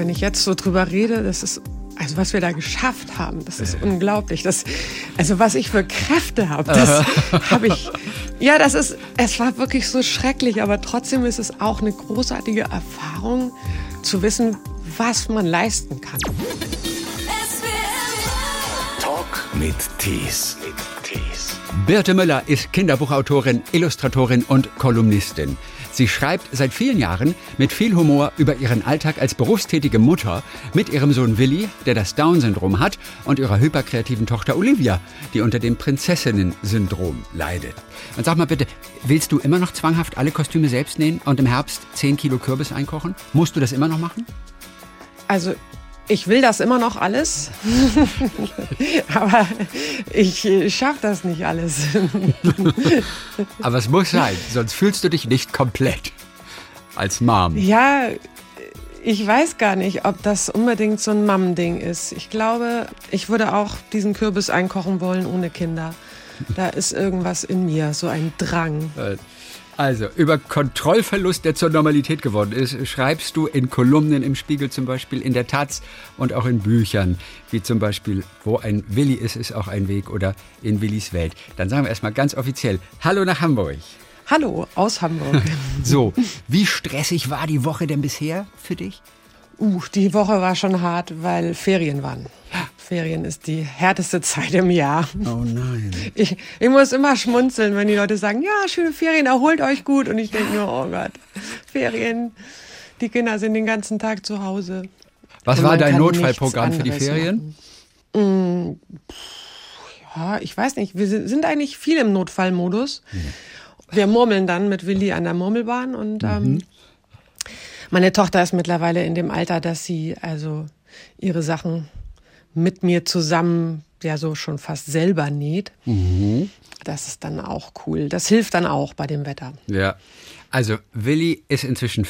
wenn ich jetzt so drüber rede, das ist also was wir da geschafft haben, das ist unglaublich. Das, also was ich für Kräfte habe, das habe ich. Ja, das ist, es war wirklich so schrecklich, aber trotzdem ist es auch eine großartige Erfahrung zu wissen, was man leisten kann. Talk mit Tees. Birte Müller ist Kinderbuchautorin, Illustratorin und Kolumnistin. Sie schreibt seit vielen Jahren mit viel Humor über ihren Alltag als berufstätige Mutter mit ihrem Sohn Willi, der das Down-Syndrom hat, und ihrer hyperkreativen Tochter Olivia, die unter dem Prinzessinnen-Syndrom leidet. Und sag mal bitte, willst du immer noch zwanghaft alle Kostüme selbst nähen und im Herbst 10 Kilo Kürbis einkochen? Musst du das immer noch machen? Also ich will das immer noch alles, aber ich schaffe das nicht alles. aber es muss sein, sonst fühlst du dich nicht komplett als Mom. Ja, ich weiß gar nicht, ob das unbedingt so ein Mom-Ding ist. Ich glaube, ich würde auch diesen Kürbis einkochen wollen ohne Kinder. Da ist irgendwas in mir, so ein Drang. Also, über Kontrollverlust, der zur Normalität geworden ist, schreibst du in Kolumnen im Spiegel zum Beispiel, in der Taz und auch in Büchern, wie zum Beispiel Wo ein Willi ist, ist auch ein Weg oder In Willis Welt. Dann sagen wir erstmal ganz offiziell Hallo nach Hamburg. Hallo aus Hamburg. so, wie stressig war die Woche denn bisher für dich? Uh, die Woche war schon hart, weil Ferien waren. Ferien ist die härteste Zeit im Jahr. Oh nein. Ich, ich muss immer schmunzeln, wenn die Leute sagen, ja, schöne Ferien, erholt euch gut. Und ich denke nur, oh Gott, Ferien, die Kinder sind den ganzen Tag zu Hause. Was war dein Notfallprogramm für die Ferien? Machen. Ja, ich weiß nicht. Wir sind eigentlich viel im Notfallmodus. Wir murmeln dann mit Willi an der Murmelbahn und ähm, mhm. meine Tochter ist mittlerweile in dem Alter, dass sie also ihre Sachen mit mir zusammen ja so schon fast selber näht. Mhm. Das ist dann auch cool. Das hilft dann auch bei dem Wetter. Ja. Also Willi ist inzwischen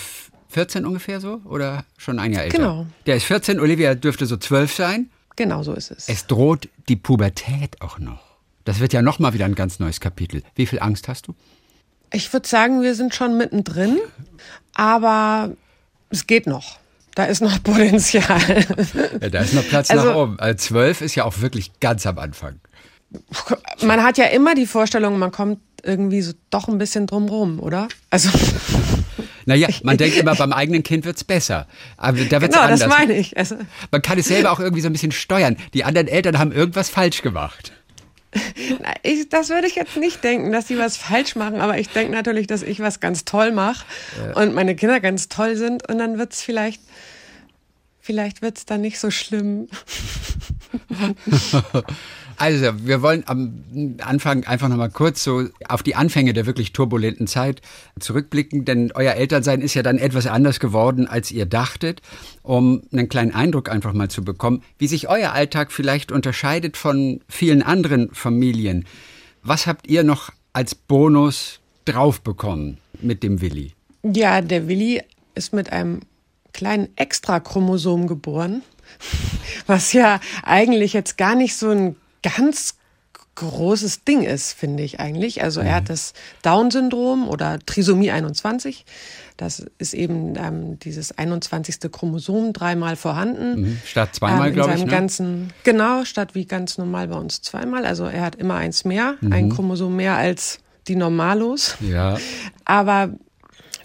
14 ungefähr so oder schon ein Jahr älter? Genau. Der ist 14, Olivia dürfte so 12 sein. Genau so ist es. Es droht die Pubertät auch noch. Das wird ja noch mal wieder ein ganz neues Kapitel. Wie viel Angst hast du? Ich würde sagen, wir sind schon mittendrin, aber es geht noch. Da ist noch Potenzial. Ja, da ist noch Platz also, nach oben. Also zwölf ist ja auch wirklich ganz am Anfang. Man hat ja immer die Vorstellung, man kommt irgendwie so doch ein bisschen drumrum, oder? Also. Naja, man denkt immer, beim eigenen Kind wird es besser. Aber da wird's genau, anders. das meine ich. Also man kann es selber auch irgendwie so ein bisschen steuern. Die anderen Eltern haben irgendwas falsch gemacht. Ich, das würde ich jetzt nicht denken, dass sie was falsch machen, aber ich denke natürlich, dass ich was ganz toll mache ja. und meine Kinder ganz toll sind und dann wird es vielleicht, vielleicht wird es dann nicht so schlimm. Also, wir wollen am Anfang einfach nochmal kurz so auf die Anfänge der wirklich turbulenten Zeit zurückblicken, denn euer Elternsein ist ja dann etwas anders geworden, als ihr dachtet, um einen kleinen Eindruck einfach mal zu bekommen, wie sich euer Alltag vielleicht unterscheidet von vielen anderen Familien. Was habt ihr noch als Bonus draufbekommen mit dem Willi? Ja, der Willi ist mit einem kleinen Extrachromosom geboren, was ja eigentlich jetzt gar nicht so ein ganz großes Ding ist, finde ich eigentlich. Also er hat mhm. das Down-Syndrom oder Trisomie 21. Das ist eben ähm, dieses 21. Chromosom dreimal vorhanden. Mhm. Statt zweimal, ähm, glaube ich. Ne? Ganzen, genau, statt wie ganz normal bei uns zweimal. Also er hat immer eins mehr, mhm. ein Chromosom mehr als die Normalos. Ja. Aber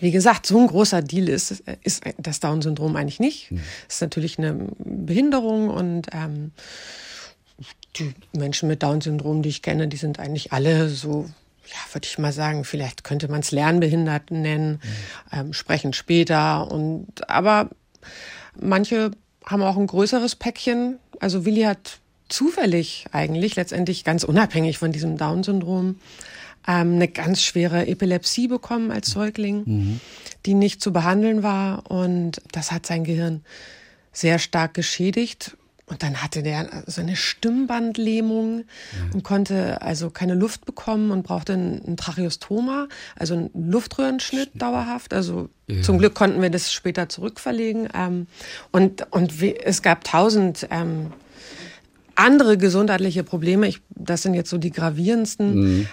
wie gesagt, so ein großer Deal ist, ist das Down-Syndrom eigentlich nicht. Mhm. ist natürlich eine Behinderung und ähm, die Menschen mit Down-Syndrom, die ich kenne, die sind eigentlich alle so, ja, würde ich mal sagen, vielleicht könnte man es Lernbehinderten nennen, mhm. ähm, sprechen später und aber manche haben auch ein größeres Päckchen. Also Willi hat zufällig eigentlich, letztendlich ganz unabhängig von diesem Down-Syndrom, ähm, eine ganz schwere Epilepsie bekommen als Säugling, mhm. die nicht zu behandeln war und das hat sein Gehirn sehr stark geschädigt und dann hatte der so eine Stimmbandlähmung ja. und konnte also keine Luft bekommen und brauchte ein, Tracheostoma, also einen Luftröhrenschnitt dauerhaft. Also ja. zum Glück konnten wir das später zurückverlegen. Ähm, und und wie, es gab tausend ähm, andere gesundheitliche Probleme. Ich, das sind jetzt so die gravierendsten. Mhm.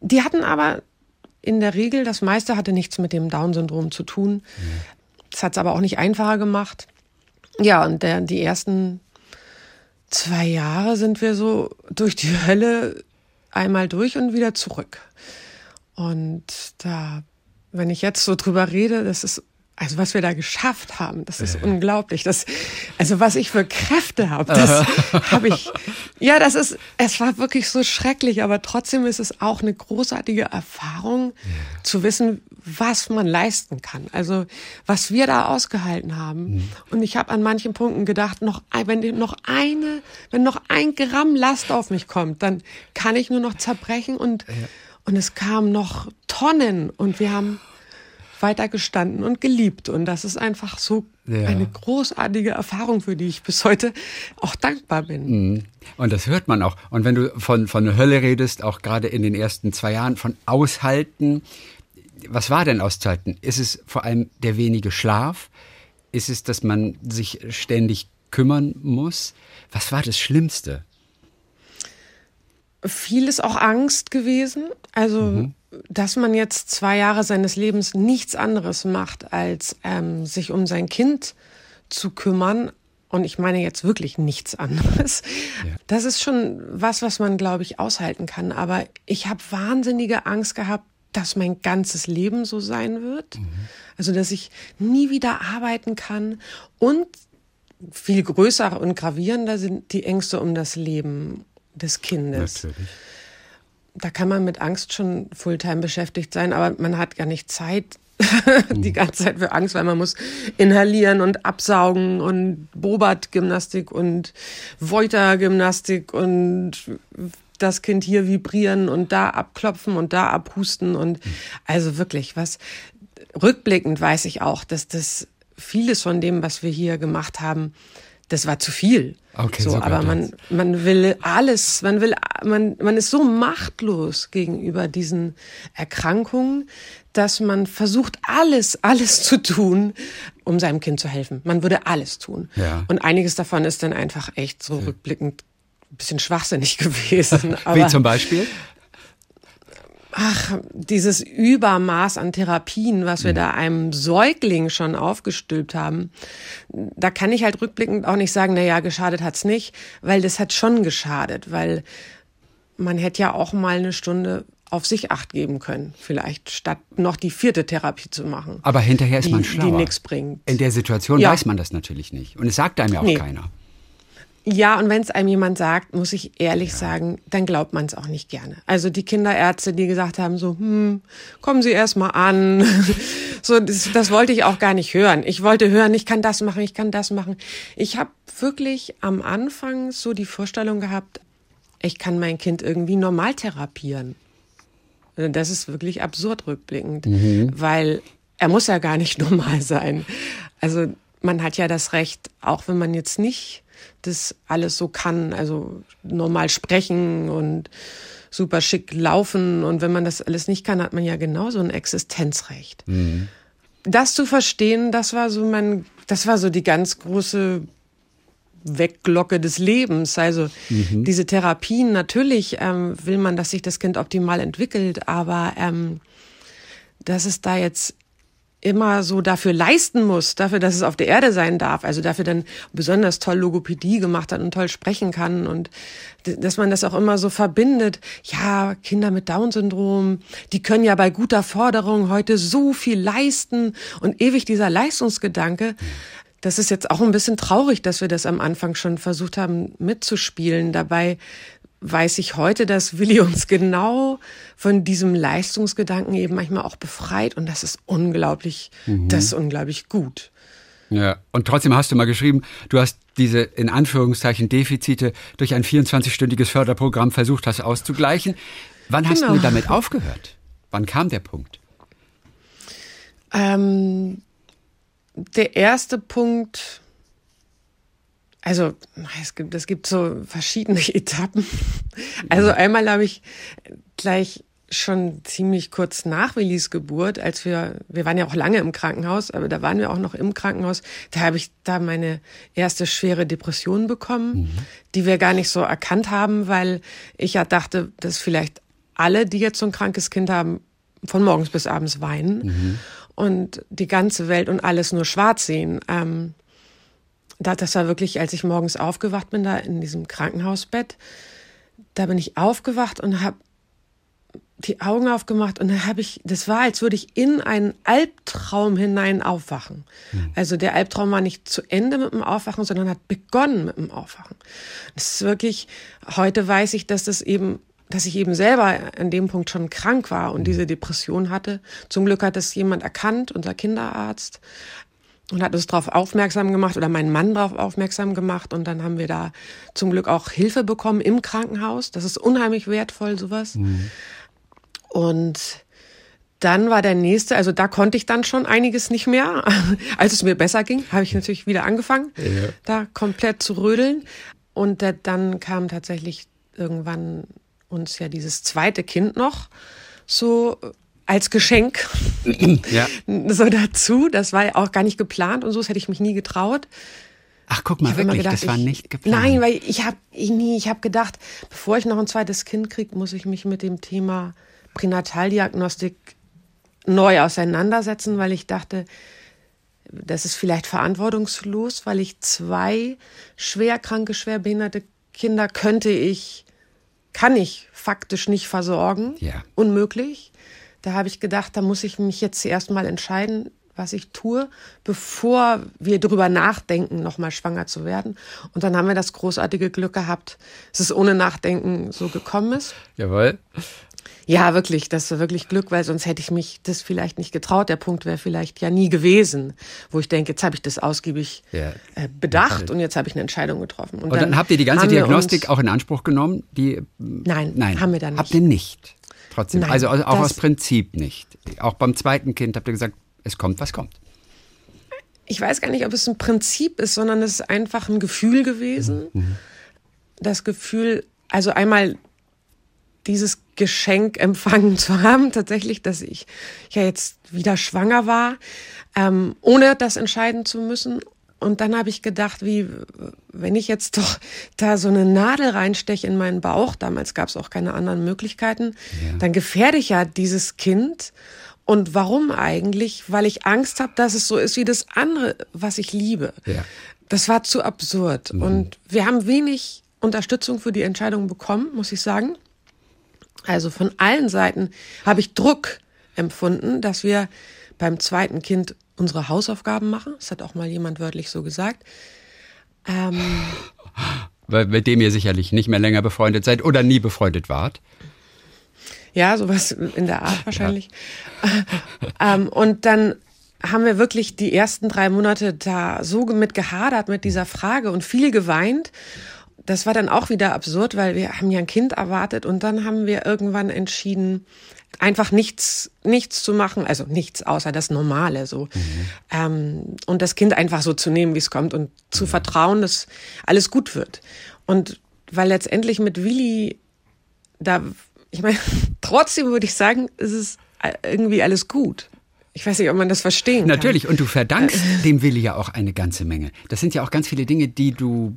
Die hatten aber in der Regel, das meiste hatte nichts mit dem Down-Syndrom zu tun. Das hat es aber auch nicht einfacher gemacht. Ja, und der, die ersten zwei Jahre sind wir so durch die Hölle einmal durch und wieder zurück. Und da, wenn ich jetzt so drüber rede, das ist also was wir da geschafft haben, das ist äh. unglaublich. Das, also was ich für Kräfte habe, das habe ich. Ja, das ist. Es war wirklich so schrecklich, aber trotzdem ist es auch eine großartige Erfahrung, ja. zu wissen, was man leisten kann. Also was wir da ausgehalten haben. Mhm. Und ich habe an manchen Punkten gedacht, noch wenn noch eine, wenn noch ein Gramm Last auf mich kommt, dann kann ich nur noch zerbrechen und ja. und es kamen noch Tonnen und wir haben weitergestanden und geliebt. Und das ist einfach so ja. eine großartige Erfahrung, für die ich bis heute auch dankbar bin. Mhm. Und das hört man auch. Und wenn du von, von Hölle redest, auch gerade in den ersten zwei Jahren, von Aushalten, was war denn auszuhalten? Ist es vor allem der wenige Schlaf? Ist es, dass man sich ständig kümmern muss? Was war das Schlimmste? Viel ist auch Angst gewesen. Also mhm dass man jetzt zwei Jahre seines Lebens nichts anderes macht, als ähm, sich um sein Kind zu kümmern, und ich meine jetzt wirklich nichts anderes. Ja. Das ist schon was, was man, glaube ich, aushalten kann. Aber ich habe wahnsinnige Angst gehabt, dass mein ganzes Leben so sein wird. Mhm. Also, dass ich nie wieder arbeiten kann. Und viel größer und gravierender sind die Ängste um das Leben des Kindes. Natürlich da kann man mit Angst schon Fulltime beschäftigt sein, aber man hat gar nicht Zeit, die ganze Zeit für Angst, weil man muss inhalieren und absaugen und Bobat-Gymnastik und Voiter-Gymnastik und das Kind hier vibrieren und da abklopfen und da abhusten und also wirklich was. Rückblickend weiß ich auch, dass das vieles von dem, was wir hier gemacht haben, das war zu viel. Okay, so, aber man, man will alles, man will, man, man ist so machtlos gegenüber diesen Erkrankungen, dass man versucht, alles, alles zu tun, um seinem Kind zu helfen. Man würde alles tun. Ja. Und einiges davon ist dann einfach echt so rückblickend ein bisschen schwachsinnig gewesen. Wie zum Beispiel? Ach, dieses Übermaß an Therapien, was wir mhm. da einem Säugling schon aufgestülpt haben, da kann ich halt rückblickend auch nicht sagen, na ja, geschadet hat's nicht, weil das hat schon geschadet, weil man hätte ja auch mal eine Stunde auf sich acht geben können, vielleicht statt noch die vierte Therapie zu machen. Aber hinterher ist die, man schlauer. Die nichts bringt. In der Situation ja. weiß man das natürlich nicht. Und es sagt einem ja auch nee. keiner. Ja, und wenn es einem jemand sagt, muss ich ehrlich ja. sagen, dann glaubt man es auch nicht gerne. Also die Kinderärzte, die gesagt haben, so, hm, kommen Sie erst mal an. so, das, das wollte ich auch gar nicht hören. Ich wollte hören, ich kann das machen, ich kann das machen. Ich habe wirklich am Anfang so die Vorstellung gehabt, ich kann mein Kind irgendwie normal therapieren. Das ist wirklich absurd rückblickend, mhm. weil er muss ja gar nicht normal sein. Also man hat ja das Recht, auch wenn man jetzt nicht das alles so kann, also normal sprechen und super schick laufen. Und wenn man das alles nicht kann, hat man ja genauso ein Existenzrecht. Mhm. Das zu verstehen, das war so mein, das war so die ganz große Wegglocke des Lebens. Also mhm. diese Therapien, natürlich ähm, will man, dass sich das Kind optimal entwickelt, aber ähm, dass es da jetzt immer so dafür leisten muss, dafür, dass es auf der Erde sein darf, also dafür dann besonders toll Logopädie gemacht hat und toll sprechen kann und dass man das auch immer so verbindet. Ja, Kinder mit Down-Syndrom, die können ja bei guter Forderung heute so viel leisten und ewig dieser Leistungsgedanke. Das ist jetzt auch ein bisschen traurig, dass wir das am Anfang schon versucht haben mitzuspielen. Dabei weiß ich heute, dass Willi uns genau von diesem Leistungsgedanken eben manchmal auch befreit und das ist unglaublich, mhm. das ist unglaublich gut. Ja, und trotzdem hast du mal geschrieben, du hast diese in Anführungszeichen Defizite durch ein 24-stündiges Förderprogramm versucht hast auszugleichen. Wann hast genau. du damit aufgehört? Wann kam der Punkt? Ähm, der erste Punkt also es gibt, es gibt so verschiedene Etappen. Also einmal habe ich gleich schon ziemlich kurz nach Willis Geburt, als wir, wir waren ja auch lange im Krankenhaus, aber da waren wir auch noch im Krankenhaus, da habe ich da meine erste schwere Depression bekommen, mhm. die wir gar nicht so erkannt haben, weil ich ja dachte, dass vielleicht alle, die jetzt so ein krankes Kind haben, von morgens bis abends weinen mhm. und die ganze Welt und alles nur schwarz sehen. Ähm, das war wirklich, als ich morgens aufgewacht bin, da in diesem Krankenhausbett, da bin ich aufgewacht und habe die Augen aufgemacht und dann habe ich, das war, als würde ich in einen Albtraum hinein aufwachen. Mhm. Also der Albtraum war nicht zu Ende mit dem Aufwachen, sondern hat begonnen mit dem Aufwachen. Das ist wirklich, heute weiß ich, dass das eben, dass ich eben selber an dem Punkt schon krank war und mhm. diese Depression hatte. Zum Glück hat das jemand erkannt, unser Kinderarzt und hat uns darauf aufmerksam gemacht oder meinen Mann darauf aufmerksam gemacht und dann haben wir da zum Glück auch Hilfe bekommen im Krankenhaus. Das ist unheimlich wertvoll, sowas. Mhm. Und dann war der nächste, also da konnte ich dann schon einiges nicht mehr. Als es mir besser ging, habe ich natürlich wieder angefangen, ja. da komplett zu rödeln. Und dann kam tatsächlich irgendwann uns ja dieses zweite Kind noch so als Geschenk ja. so dazu. Das war ja auch gar nicht geplant und so, das hätte ich mich nie getraut. Ach, guck mal, wirklich, gedacht, das war nicht geplant. Nein, weil ich habe ich nie, ich habe gedacht, bevor ich noch ein zweites Kind kriege, muss ich mich mit dem Thema Pränataldiagnostik neu auseinandersetzen, weil ich dachte, das ist vielleicht verantwortungslos, weil ich zwei schwerkranke, schwerbehinderte Kinder könnte ich, kann ich faktisch nicht versorgen. Ja. Unmöglich. Da habe ich gedacht, da muss ich mich jetzt erst mal entscheiden, was ich tue, bevor wir darüber nachdenken, nochmal schwanger zu werden. Und dann haben wir das großartige Glück gehabt, dass es ohne Nachdenken so gekommen ist. Jawohl. Ja, wirklich, das war wirklich Glück, weil sonst hätte ich mich das vielleicht nicht getraut. Der Punkt wäre vielleicht ja nie gewesen, wo ich denke, jetzt habe ich das ausgiebig ja. äh, bedacht und jetzt habe ich eine Entscheidung getroffen. Und, und dann, dann, habt ihr die ganze Diagnostik auch in Anspruch genommen? Die, nein, nein, haben wir dann nicht. Habt ihr nicht? Trotzdem, nein, also auch aus Prinzip nicht. Auch beim zweiten Kind habt ihr gesagt, es kommt, was kommt. Ich weiß gar nicht, ob es ein Prinzip ist, sondern es ist einfach ein Gefühl gewesen. Mhm. Das Gefühl, also einmal dieses Geschenk empfangen zu haben, tatsächlich, dass ich ja jetzt wieder schwanger war, ähm, ohne das entscheiden zu müssen. Und dann habe ich gedacht, wie, wenn ich jetzt doch da so eine Nadel reinsteche in meinen Bauch, damals gab es auch keine anderen Möglichkeiten, ja. dann gefährde ich ja dieses Kind. Und warum eigentlich? Weil ich Angst habe, dass es so ist wie das andere, was ich liebe. Ja. Das war zu absurd. Mhm. Und wir haben wenig Unterstützung für die Entscheidung bekommen, muss ich sagen. Also von allen Seiten habe ich Druck empfunden, dass wir beim zweiten Kind unsere Hausaufgaben machen. Das hat auch mal jemand wörtlich so gesagt. Ähm, mit dem ihr sicherlich nicht mehr länger befreundet seid oder nie befreundet wart. Ja, sowas in der Art wahrscheinlich. Ja. ähm, und dann haben wir wirklich die ersten drei Monate da so mit gehadert mit dieser Frage und viel geweint das war dann auch wieder absurd, weil wir haben ja ein Kind erwartet und dann haben wir irgendwann entschieden, einfach nichts, nichts zu machen, also nichts außer das Normale so. Mhm. Ähm, und das Kind einfach so zu nehmen, wie es kommt und zu mhm. vertrauen, dass alles gut wird. Und weil letztendlich mit Willi da, ich meine, trotzdem würde ich sagen, ist es irgendwie alles gut. Ich weiß nicht, ob man das verstehen kann. Natürlich, und du verdankst dem Willi ja auch eine ganze Menge. Das sind ja auch ganz viele Dinge, die du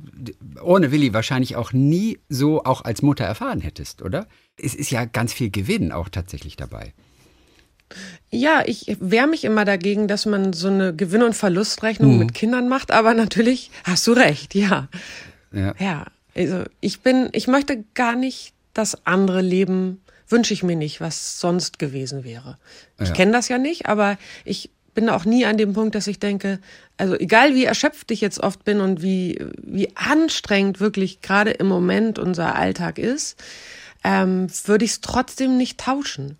ohne Willi wahrscheinlich auch nie so auch als Mutter erfahren hättest, oder? Es ist ja ganz viel Gewinn auch tatsächlich dabei. Ja, ich wehre mich immer dagegen, dass man so eine Gewinn- und Verlustrechnung mhm. mit Kindern macht, aber natürlich hast du recht, ja. Ja. ja. Also ich bin, ich möchte gar nicht das andere Leben wünsche ich mir nicht, was sonst gewesen wäre. Ich ja. kenne das ja nicht, aber ich bin auch nie an dem Punkt, dass ich denke, also egal wie erschöpft ich jetzt oft bin und wie, wie anstrengend wirklich gerade im Moment unser Alltag ist, ähm, würde ich es trotzdem nicht tauschen.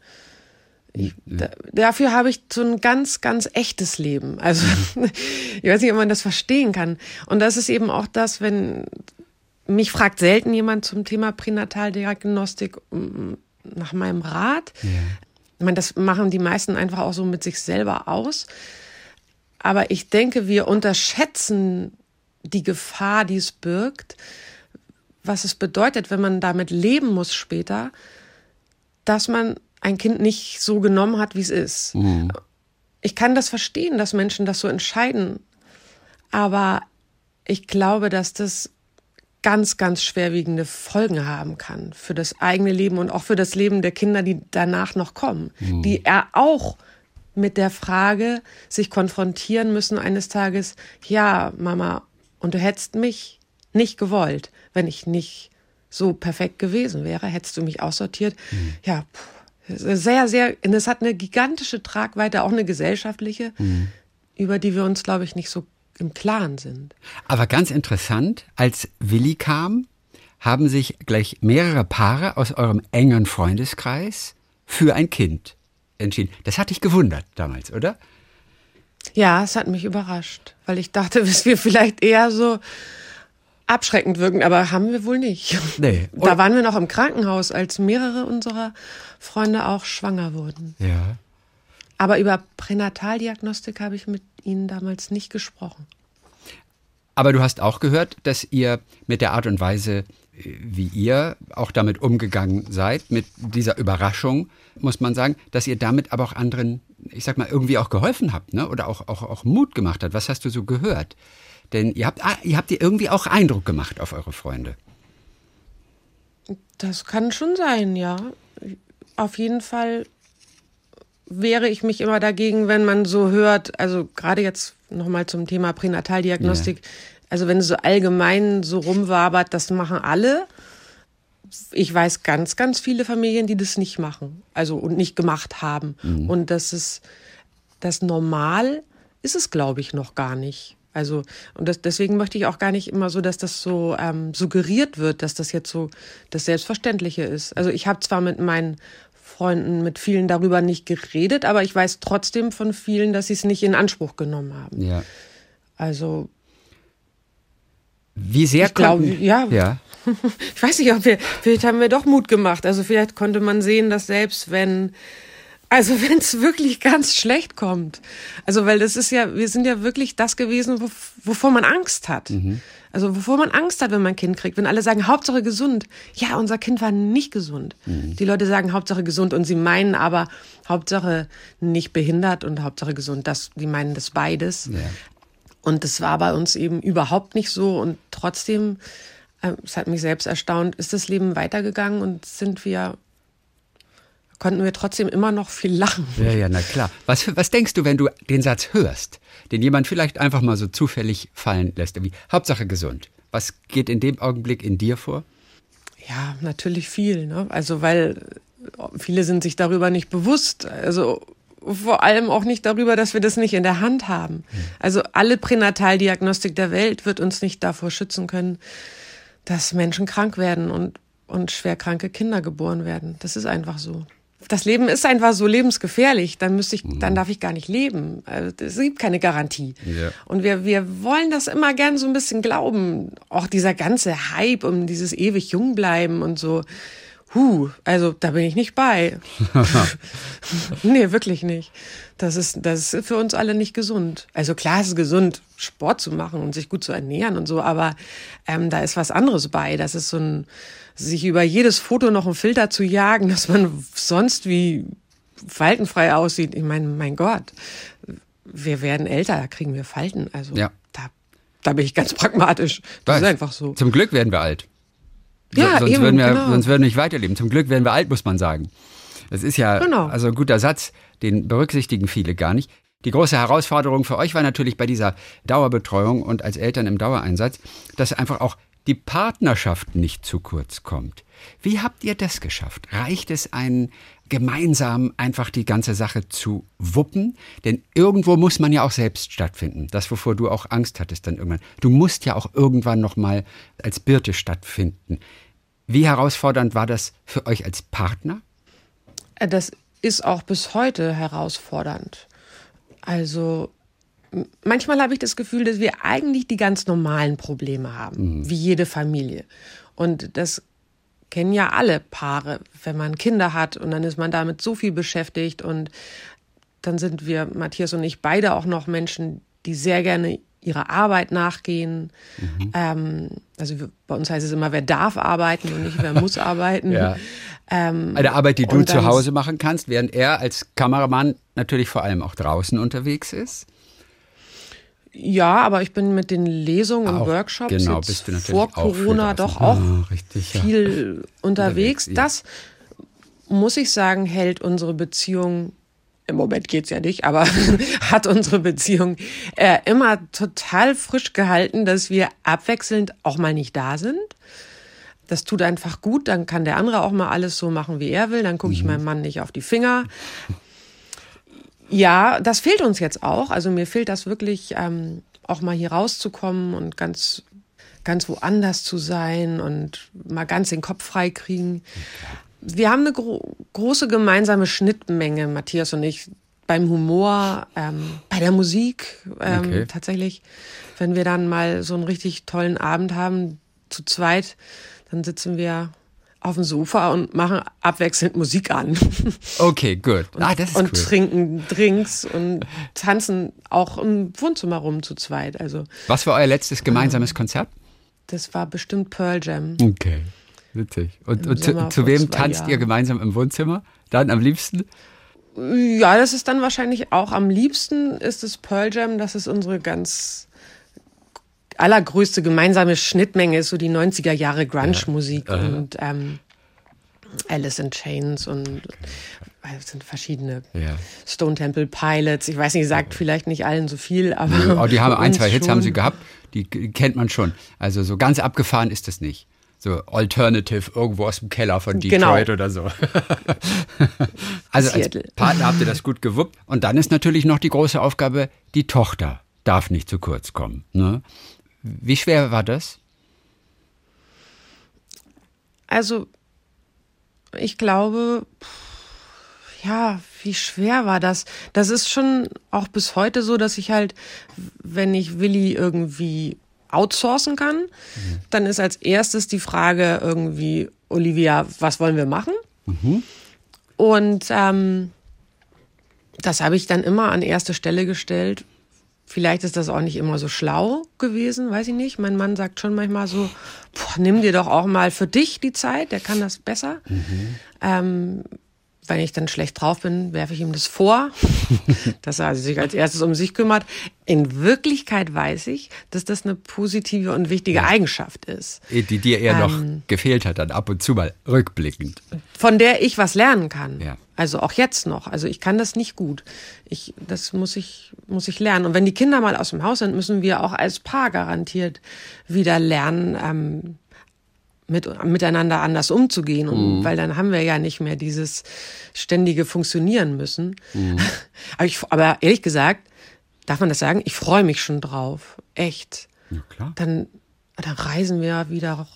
Ich, da, dafür habe ich so ein ganz, ganz echtes Leben. Also ich weiß nicht, ob man das verstehen kann. Und das ist eben auch das, wenn mich fragt selten jemand zum Thema Pränataldiagnostik, nach meinem Rat. Ja. Ich meine, das machen die meisten einfach auch so mit sich selber aus. Aber ich denke, wir unterschätzen die Gefahr, die es birgt, was es bedeutet, wenn man damit leben muss später, dass man ein Kind nicht so genommen hat, wie es ist. Mhm. Ich kann das verstehen, dass Menschen das so entscheiden. Aber ich glaube, dass das ganz, ganz schwerwiegende Folgen haben kann für das eigene Leben und auch für das Leben der Kinder, die danach noch kommen, mhm. die er auch mit der Frage sich konfrontieren müssen eines Tages, ja, Mama und du hättest mich nicht gewollt, wenn ich nicht so perfekt gewesen wäre, hättest du mich aussortiert. Mhm. Ja, sehr, sehr, und es hat eine gigantische Tragweite, auch eine gesellschaftliche, mhm. über die wir uns, glaube ich, nicht so im Klaren sind. Aber ganz interessant, als Willi kam, haben sich gleich mehrere Paare aus eurem engen Freundeskreis für ein Kind entschieden. Das hat dich gewundert damals, oder? Ja, es hat mich überrascht, weil ich dachte, dass wir vielleicht eher so abschreckend wirken, aber haben wir wohl nicht. Nee. Und da waren wir noch im Krankenhaus, als mehrere unserer Freunde auch schwanger wurden. Ja. Aber über Pränataldiagnostik habe ich mit Ihnen damals nicht gesprochen. Aber du hast auch gehört, dass ihr mit der Art und Weise, wie ihr auch damit umgegangen seid, mit dieser Überraschung, muss man sagen, dass ihr damit aber auch anderen, ich sag mal, irgendwie auch geholfen habt, ne? Oder auch, auch, auch Mut gemacht habt. Was hast du so gehört? Denn ihr habt, ah, ihr habt ihr irgendwie auch Eindruck gemacht auf eure Freunde. Das kann schon sein, ja. Auf jeden Fall wehre ich mich immer dagegen, wenn man so hört, also gerade jetzt nochmal zum Thema Pränataldiagnostik, ja. also wenn es so allgemein so rumwabert, das machen alle. Ich weiß ganz, ganz viele Familien, die das nicht machen, also und nicht gemacht haben. Mhm. Und das ist das normal ist es, glaube ich, noch gar nicht. Also, und das, deswegen möchte ich auch gar nicht immer so, dass das so ähm, suggeriert wird, dass das jetzt so das Selbstverständliche ist. Also ich habe zwar mit meinen Freunden, mit vielen darüber nicht geredet, aber ich weiß trotzdem von vielen, dass sie es nicht in Anspruch genommen haben. Ja. Also. Wie sehr ich glaube, ja. ja. ich weiß nicht, ob wir, vielleicht haben wir doch Mut gemacht. Also vielleicht konnte man sehen, dass selbst wenn also wenn es wirklich ganz schlecht kommt. Also weil das ist ja, wir sind ja wirklich das gewesen, wovor man Angst hat. Mhm. Also wovor man Angst hat, wenn man ein Kind kriegt. Wenn alle sagen, Hauptsache gesund. Ja, unser Kind war nicht gesund. Mhm. Die Leute sagen Hauptsache gesund und sie meinen aber Hauptsache nicht behindert und Hauptsache gesund. Das, die meinen das beides. Ja. Und das war bei uns eben überhaupt nicht so. Und trotzdem, äh, es hat mich selbst erstaunt, ist das Leben weitergegangen und sind wir konnten wir trotzdem immer noch viel lachen. Ja, ja, na klar. Was, was denkst du, wenn du den Satz hörst, den jemand vielleicht einfach mal so zufällig fallen lässt? Wie, Hauptsache gesund. Was geht in dem Augenblick in dir vor? Ja, natürlich viel. Ne? Also, weil viele sind sich darüber nicht bewusst. Also, vor allem auch nicht darüber, dass wir das nicht in der Hand haben. Hm. Also, alle Pränataldiagnostik der Welt wird uns nicht davor schützen können, dass Menschen krank werden und, und schwerkranke Kinder geboren werden. Das ist einfach so das Leben ist einfach so lebensgefährlich, dann müsste ich, dann mhm. darf ich gar nicht leben. Also, es gibt keine Garantie. Ja. Und wir, wir wollen das immer gern so ein bisschen glauben. Auch dieser ganze Hype um dieses ewig jung bleiben und so. Huh, also da bin ich nicht bei. nee, wirklich nicht. Das ist, das ist für uns alle nicht gesund. Also klar ist es gesund, Sport zu machen und sich gut zu ernähren und so, aber ähm, da ist was anderes bei. Das ist so ein, sich über jedes Foto noch einen Filter zu jagen, dass man sonst wie faltenfrei aussieht. Ich meine, mein Gott, wir werden älter, da kriegen wir Falten. Also ja. da, da bin ich ganz pragmatisch. Das Weiß. ist einfach so. Zum Glück werden wir alt. Ja, sonst, eben, würden wir, genau. sonst würden wir nicht weiterleben. Zum Glück werden wir alt, muss man sagen. Das ist ja genau. also ein guter Satz, den berücksichtigen viele gar nicht. Die große Herausforderung für euch war natürlich bei dieser Dauerbetreuung und als Eltern im Dauereinsatz, dass einfach auch die Partnerschaft nicht zu kurz kommt. Wie habt ihr das geschafft? Reicht es einen gemeinsam einfach die ganze Sache zu wuppen? Denn irgendwo muss man ja auch selbst stattfinden. Das, wovor du auch Angst hattest dann irgendwann. Du musst ja auch irgendwann nochmal als Birte stattfinden. Wie herausfordernd war das für euch als Partner? Das ist auch bis heute herausfordernd. Also manchmal habe ich das Gefühl, dass wir eigentlich die ganz normalen Probleme haben, mhm. wie jede Familie. Und das kennen ja alle Paare, wenn man Kinder hat und dann ist man damit so viel beschäftigt und dann sind wir, Matthias und ich, beide auch noch Menschen, die sehr gerne ihrer Arbeit nachgehen. Mhm. Ähm, also bei uns heißt es immer, wer darf arbeiten und nicht wer muss arbeiten. Ja. Ähm, Eine Arbeit, die du zu Hause machen kannst, während er als Kameramann natürlich vor allem auch draußen unterwegs ist. Ja, aber ich bin mit den Lesungen und Workshops genau, jetzt vor Corona doch auch ah, richtig, viel ja. unterwegs. unterwegs ja. Das muss ich sagen, hält unsere Beziehung im Moment geht's ja nicht, aber hat unsere Beziehung äh, immer total frisch gehalten, dass wir abwechselnd auch mal nicht da sind. Das tut einfach gut, dann kann der andere auch mal alles so machen, wie er will, dann gucke ich meinem Mann nicht auf die Finger. Ja, das fehlt uns jetzt auch. Also mir fehlt das wirklich, ähm, auch mal hier rauszukommen und ganz, ganz woanders zu sein und mal ganz den Kopf frei kriegen. Wir haben eine gro große gemeinsame Schnittmenge, Matthias und ich, beim Humor, ähm, bei der Musik ähm, Okay. tatsächlich. Wenn wir dann mal so einen richtig tollen Abend haben, zu zweit, dann sitzen wir auf dem Sofa und machen abwechselnd Musik an. Okay, gut. Ah, das ist und cool. trinken Drinks und tanzen auch im Wohnzimmer rum zu zweit. Also Was war euer letztes gemeinsames Konzert? das war bestimmt Pearl Jam. Okay, witzig. Und, und zu, zu wem tanzt ihr Jahren. gemeinsam im Wohnzimmer? Dann am liebsten? Ja, das ist dann wahrscheinlich auch am liebsten ist es Pearl Jam. Das ist unsere ganz allergrößte gemeinsame Schnittmenge, ist so die 90er Jahre Grunge-Musik und ähm, Alice in Chains und es sind verschiedene Ja. Stone Temple Pilots. Ich weiß nicht, sagt vielleicht nicht allen so viel, aber Oh, die haben ein, zwei Hits haben sie gehabt, die kennt man schon. Also so ganz abgefahren ist das nicht. So Alternative irgendwo aus dem Keller von Genau. Detroit oder so. also als. Partner habt ihr das gut gewuppt. Und dann ist natürlich noch die große Aufgabe, die Tochter darf nicht zu kurz kommen. Ne? Wie schwer war das? Also, ich glaube, ja, wie schwer war das? Das ist schon auch bis heute so, dass ich halt, wenn ich Willi irgendwie outsourcen kann, dann ist als erstes die Frage irgendwie, Olivia, was wollen wir machen? Und ähm, das habe ich dann immer an erste Stelle gestellt. Vielleicht ist das auch nicht immer so schlau gewesen, weiß ich nicht. Mein Mann sagt schon manchmal so, boah, nimm dir doch auch mal für dich die Zeit, der kann das besser. Ähm, wenn ich dann schlecht drauf bin, werfe ich ihm das vor, dass er also sich als erstes um sich kümmert. In Wirklichkeit weiß ich, dass das eine positive und wichtige Eigenschaft ist, Die dir eher noch Ähm. gefehlt hat, dann ab und zu mal rückblickend. von der ich was lernen kann. Ja. Also auch jetzt noch. Also ich kann das nicht gut. Ich, das muss ich, muss ich lernen. Und wenn die Kinder mal aus dem Haus sind, müssen wir auch als Paar garantiert wieder lernen, ähm, mit, miteinander anders umzugehen. Und, Weil dann haben wir ja nicht mehr dieses ständige Funktionieren müssen. aber, ich, aber ehrlich gesagt, darf man das sagen? Ich freue mich schon drauf. Echt. Ja, klar. Dann, dann reisen wir wieder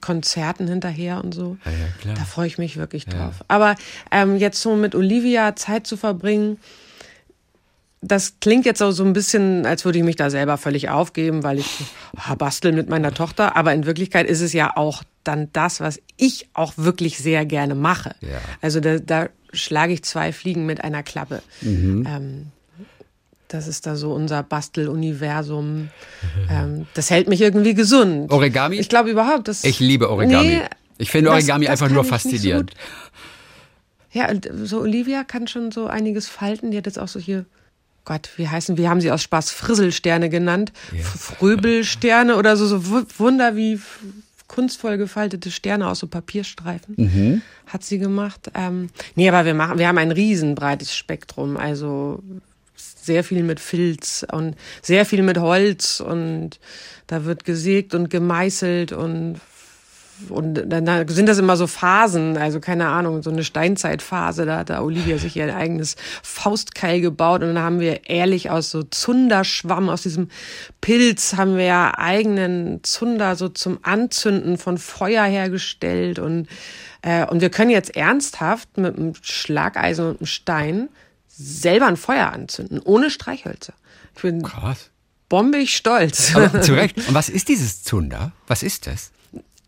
Konzerten hinterher und so. Ja, ja. Da freue ich mich wirklich drauf. Aber ähm, jetzt so mit Olivia Zeit zu verbringen, das klingt jetzt auch so ein bisschen, als würde ich mich da selber völlig aufgeben, weil ich bastel mit meiner Tochter. Aber in Wirklichkeit ist es ja auch dann das, was ich auch wirklich sehr gerne mache. Ja. Also da, da schlage ich zwei Fliegen mit einer Klappe. Ähm, das ist da so unser Basteluniversum. Ähm, das hält mich irgendwie gesund. Origami? Ich glaube überhaupt, das. Ich liebe Origami. Nee, ich finde das- Origami das einfach kann nur so faszinierend. gut. Ja, und so Olivia kann schon so einiges falten. Die hat jetzt auch so hier, Gott, wie heißen, wie haben sie aus Spaß Frisselsterne genannt? F- Fröbelsterne oder so, so wu- Wunder wie kunstvoll gefaltete Sterne aus so Papierstreifen. Hat sie gemacht. Ähm, nee, aber wir machen, wir haben ein riesenbreites Spektrum. Also sehr viel mit Filz und sehr viel mit Holz und da wird gesägt und gemeißelt und und dann sind das immer so Phasen, also keine Ahnung, so eine Steinzeitphase, da hat da Olivia sich ihr eigenes Faustkeil gebaut und dann haben wir ehrlich aus so Zunderschwamm, aus diesem Pilz haben wir ja eigenen Zunder so zum Anzünden von Feuer hergestellt und, äh, und wir können jetzt ernsthaft mit einem Schlageisen und einem Stein selber ein Feuer anzünden, ohne Streichhölzer. Ich bin Krass. bombig stolz. Aber zu Recht. Und was ist dieses Zunder? Was ist das?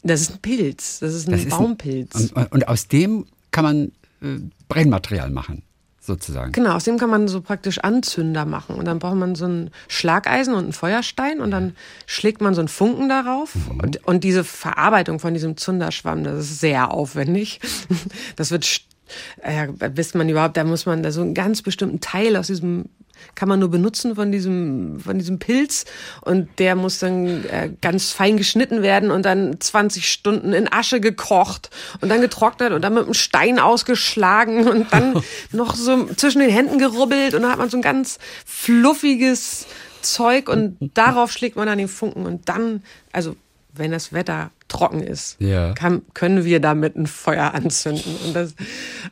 Das ist ein Pilz, das ist ein Das ist ein- Baumpilz. Und, und aus dem kann man äh, Brennmaterial machen, sozusagen. Genau, aus dem kann man so praktisch Anzünder machen. Und dann braucht man so ein Schlageisen und einen Feuerstein und dann schlägt man so einen Funken darauf. Und, und diese Verarbeitung von diesem Zunderschwamm, das ist sehr aufwendig. Das wird, äh, bis man überhaupt, da muss man da so einen ganz bestimmten Teil aus diesem kann man nur benutzen von diesem, von diesem Pilz. Und der muss dann äh, ganz fein geschnitten werden und dann 20 Stunden in Asche gekocht und dann getrocknet und dann mit einem Stein ausgeschlagen und dann noch so zwischen den Händen gerubbelt und dann hat man so ein ganz fluffiges Zeug und darauf schlägt man dann den Funken und dann, also wenn das Wetter trocken ist, Ja. kann, können wir damit ein Feuer anzünden. Das,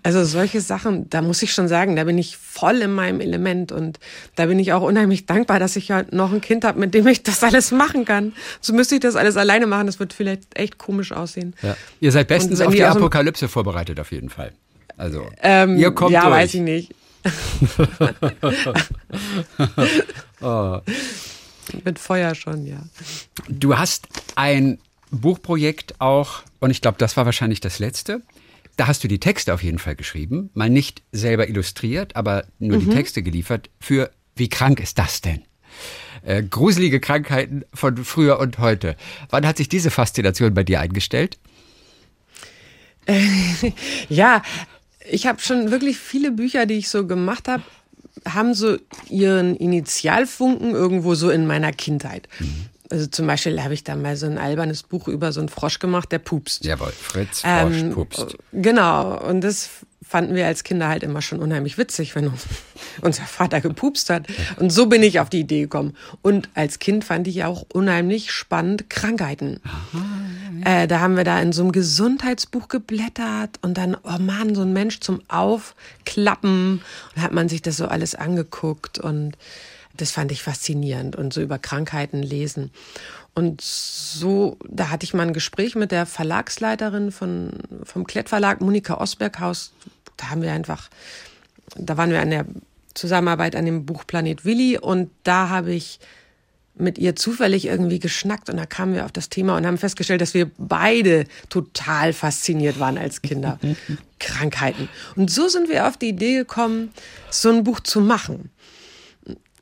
also solche Sachen, da muss ich schon sagen, da bin ich voll in meinem Element und da bin ich auch unheimlich dankbar, dass ich halt noch ein Kind habe, mit dem ich das alles machen kann. So müsste ich das alles alleine machen, das wird vielleicht echt komisch aussehen. Ja. Ihr seid bestens auf die Apokalypse vorbereitet, auf jeden Fall. Also, Ähm, ihr kommt ja, durch. weiß ich nicht. Oh. Mit Feuer schon, ja. Du hast ein Buchprojekt auch, und ich glaube, das war wahrscheinlich das letzte. Da hast du die Texte auf jeden Fall geschrieben, mal nicht selber illustriert, aber nur Mhm. die Texte geliefert für Wie krank ist das denn? Äh, gruselige Krankheiten von früher und heute. Wann hat sich diese Faszination bei dir eingestellt? Ja, ich habe schon wirklich viele Bücher, die ich so gemacht habe, haben so ihren Initialfunken irgendwo so in meiner Kindheit. Also zum Beispiel habe ich da mal so ein albernes Buch über so einen Frosch gemacht, der pupst. Jawohl, Fritz Frosch Ähm, pupst. Genau, und das fanden wir als Kinder halt immer schon unheimlich witzig, wenn uns- unser Vater gepupst hat. Und so bin ich auf die Idee gekommen. Und als Kind fand ich auch unheimlich spannend Krankheiten. Äh, da haben wir da in so einem Gesundheitsbuch geblättert und dann, oh Mann, so ein Mensch zum Aufklappen. Und hat man sich das so alles angeguckt und das fand ich faszinierend und so über Krankheiten lesen. Und so, da hatte ich mal ein Gespräch mit der Verlagsleiterin von, vom Klettverlag, Monika Osberghaus. Da haben wir einfach, da waren wir an der Zusammenarbeit an dem Buch Planet Willi und da habe ich mit ihr zufällig irgendwie geschnackt und da kamen wir auf das Thema und haben festgestellt, dass wir beide total fasziniert waren als Kinder. Krankheiten. Und so sind wir auf die Idee gekommen, so ein Buch zu machen.